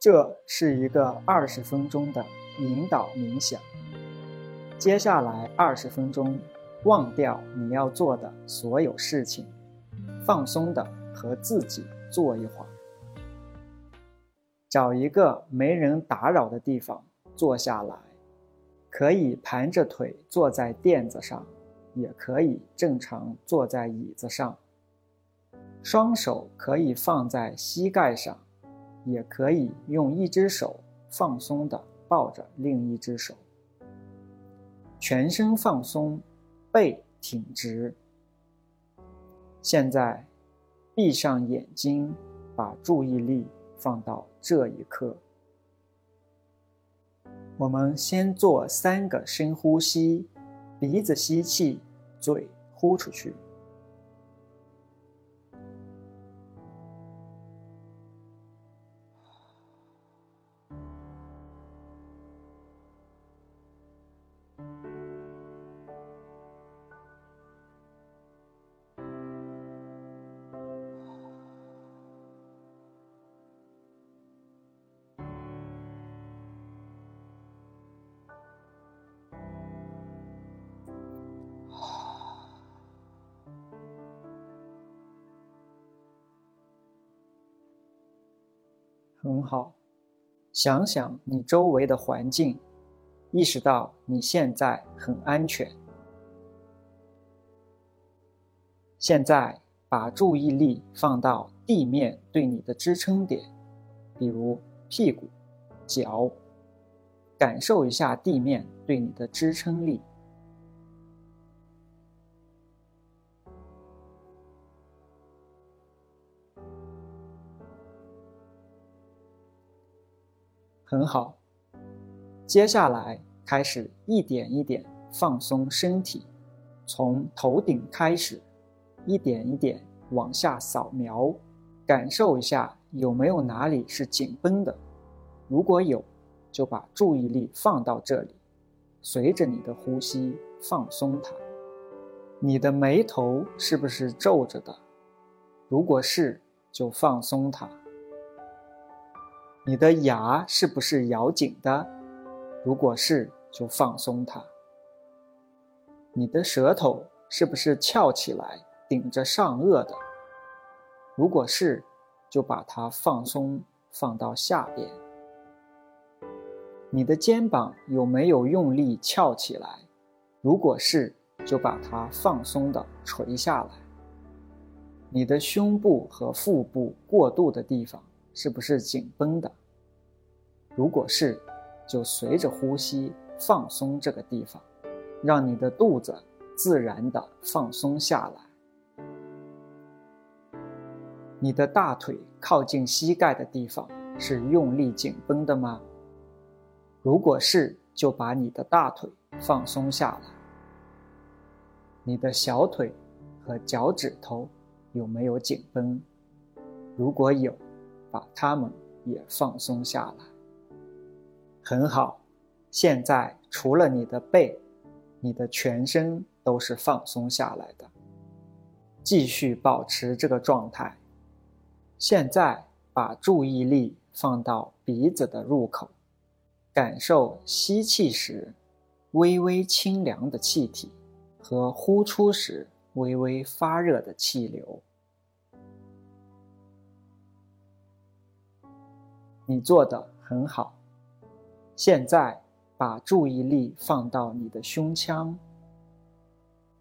这是一个二十分钟的引导冥想。接下来二十分钟，忘掉你要做的所有事情，放松的和自己坐一会儿。找一个没人打扰的地方坐下来，可以盘着腿坐在垫子上，也可以正常坐在椅子上。双手可以放在膝盖上。也可以用一只手放松的抱着另一只手，全身放松，背挺直。现在，闭上眼睛，把注意力放到这一刻。我们先做三个深呼吸，鼻子吸气，嘴呼出去。很好，想想你周围的环境，意识到你现在很安全。现在把注意力放到地面对你的支撑点，比如屁股、脚，感受一下地面对你的支撑力。很好，接下来开始一点一点放松身体，从头顶开始，一点一点往下扫描，感受一下有没有哪里是紧绷的。如果有，就把注意力放到这里，随着你的呼吸放松它。你的眉头是不是皱着的？如果是，就放松它。你的牙是不是咬紧的？如果是，就放松它。你的舌头是不是翘起来顶着上颚的？如果是，就把它放松，放到下边。你的肩膀有没有用力翘起来？如果是，就把它放松的垂下来。你的胸部和腹部过渡的地方。是不是紧绷的？如果是，就随着呼吸放松这个地方，让你的肚子自然的放松下来。你的大腿靠近膝盖的地方是用力紧绷的吗？如果是，就把你的大腿放松下来。你的小腿和脚趾头有没有紧绷？如果有。把它们也放松下来，很好。现在除了你的背，你的全身都是放松下来的。继续保持这个状态。现在把注意力放到鼻子的入口，感受吸气时微微清凉的气体和呼出时微微发热的气流。你做的很好。现在把注意力放到你的胸腔，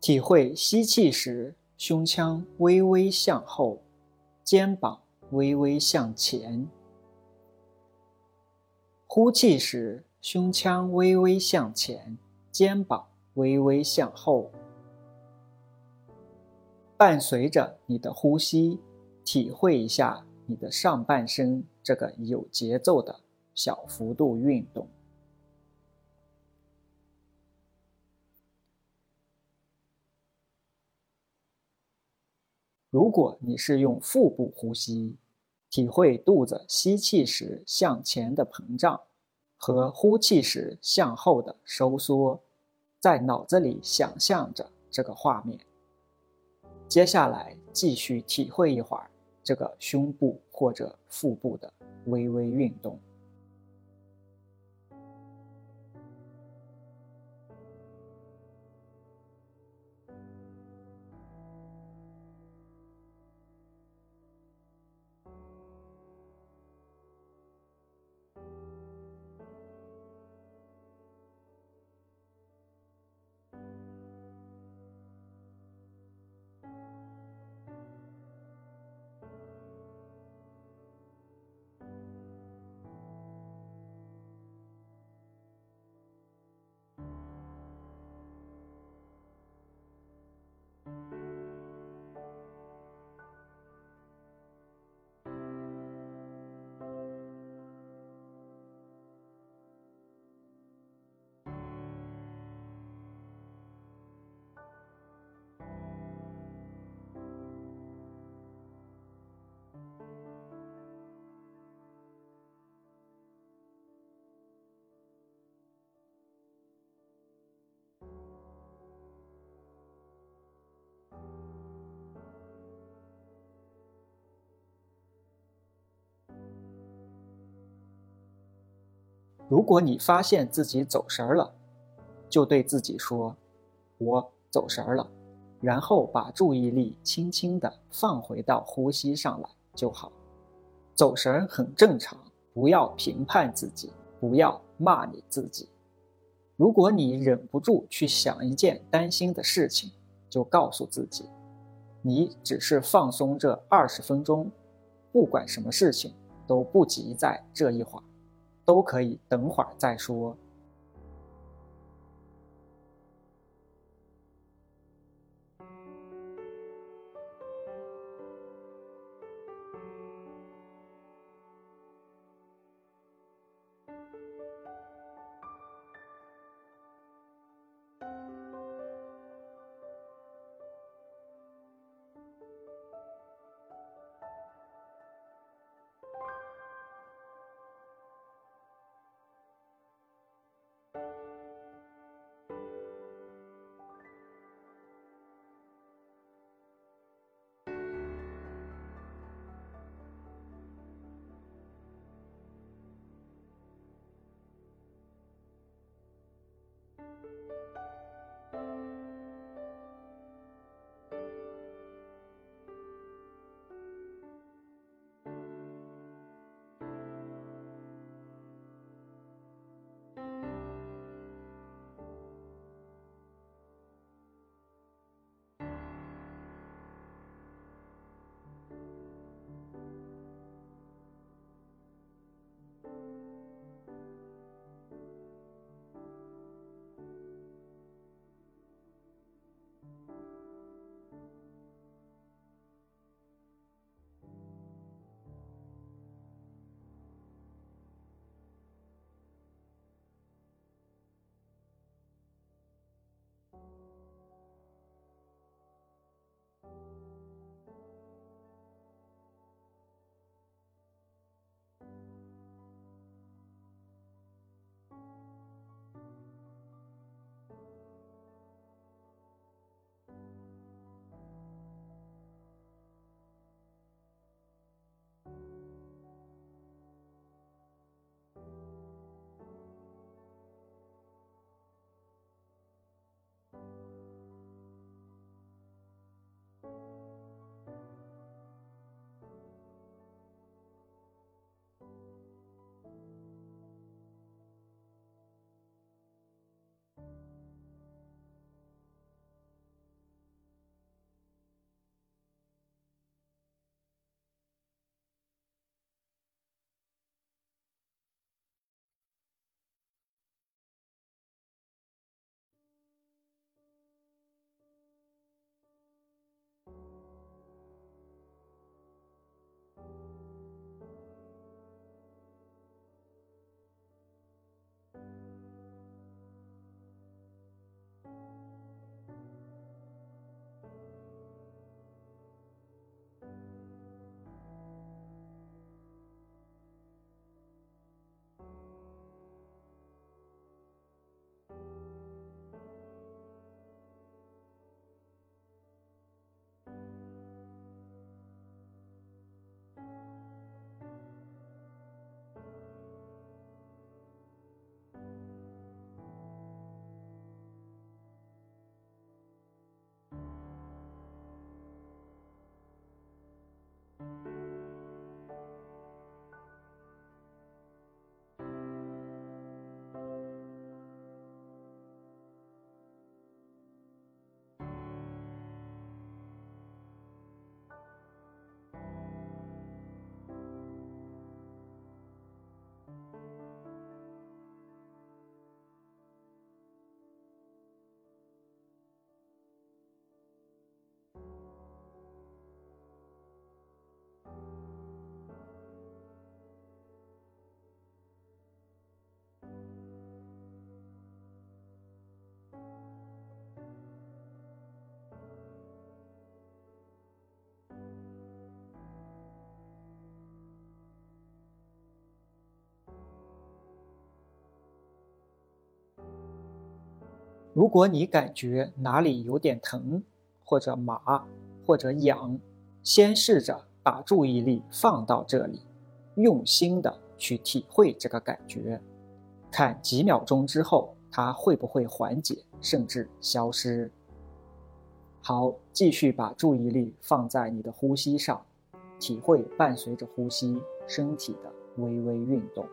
体会吸气时胸腔微微向后，肩膀微微向前；呼气时胸腔微微向前，肩膀微微向后。伴随着你的呼吸，体会一下你的上半身。这个有节奏的小幅度运动。如果你是用腹部呼吸，体会肚子吸气时向前的膨胀和呼气时向后的收缩，在脑子里想象着这个画面。接下来继续体会一会儿。这个胸部或者腹部的微微运动。如果你发现自己走神儿了，就对自己说：“我走神儿了。”然后把注意力轻轻地放回到呼吸上来就好。走神很正常，不要评判自己，不要骂你自己。如果你忍不住去想一件担心的事情，就告诉自己：“你只是放松这二十分钟，不管什么事情都不急在这一会儿。”都可以，等会儿再说。如果你感觉哪里有点疼，或者麻，或者痒，先试着把注意力放到这里，用心的去体会这个感觉，看几秒钟之后它会不会缓解，甚至消失。好，继续把注意力放在你的呼吸上，体会伴随着呼吸身体的微微运动。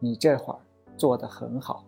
你这会儿做得很好。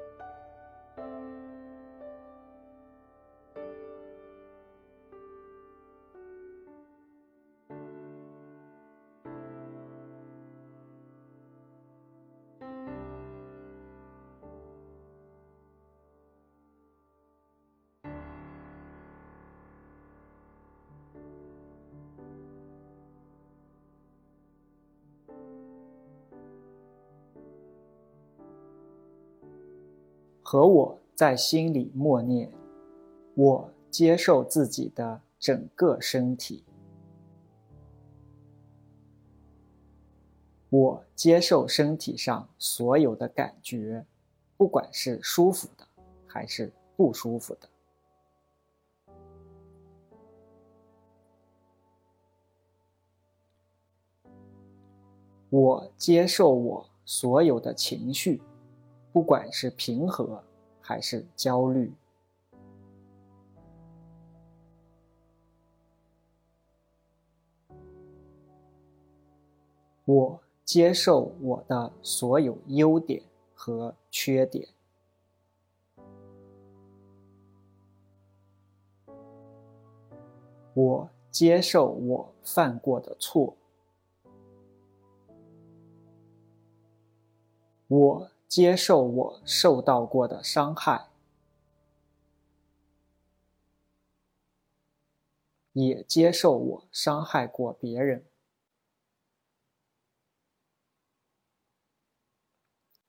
和我在心里默念：我接受自己的整个身体。我接受身体上所有的感觉，不管是舒服的还是不舒服的。我接受我所有的情绪，不管是平和还是焦虑。我。接受我的所有优点和缺点。我接受我犯过的错。我接受我受到过的伤害，也接受我伤害过别人。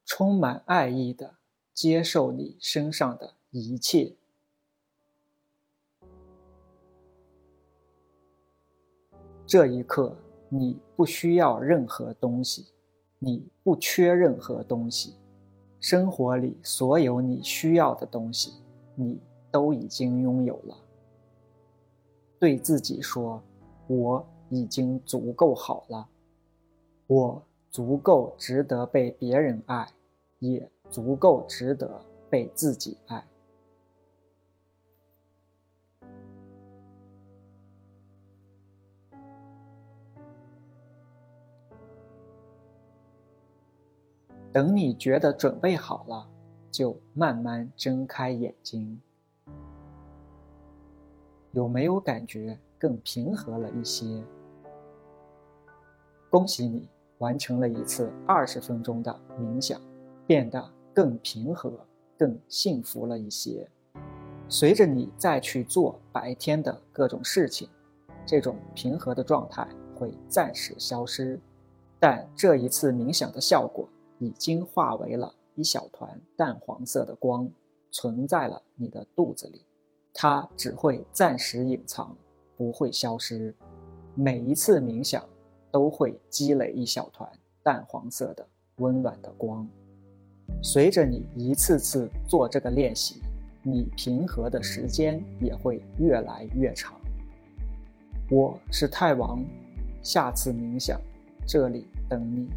充满爱意的接受你身上的一切。这一刻，你不需要任何东西，你不缺任何东西。生活里所有你需要的东西，你都已经拥有了。对自己说：“我已经足够好了，我足够值得被别人爱。”也足够值得被自己爱。等你觉得准备好了，就慢慢睁开眼睛。有没有感觉更平和了一些？恭喜你完成了一次二十分钟的冥想。变得更平和、更幸福了一些。随着你再去做白天的各种事情，这种平和的状态会暂时消失。但这一次冥想的效果已经化为了一小团淡黄色的光，存在了你的肚子里。它只会暂时隐藏，不会消失。每一次冥想都会积累一小团淡黄色的温暖的光。随着你一次次做这个练习，你平和的时间也会越来越长。我是太王，下次冥想，这里等你。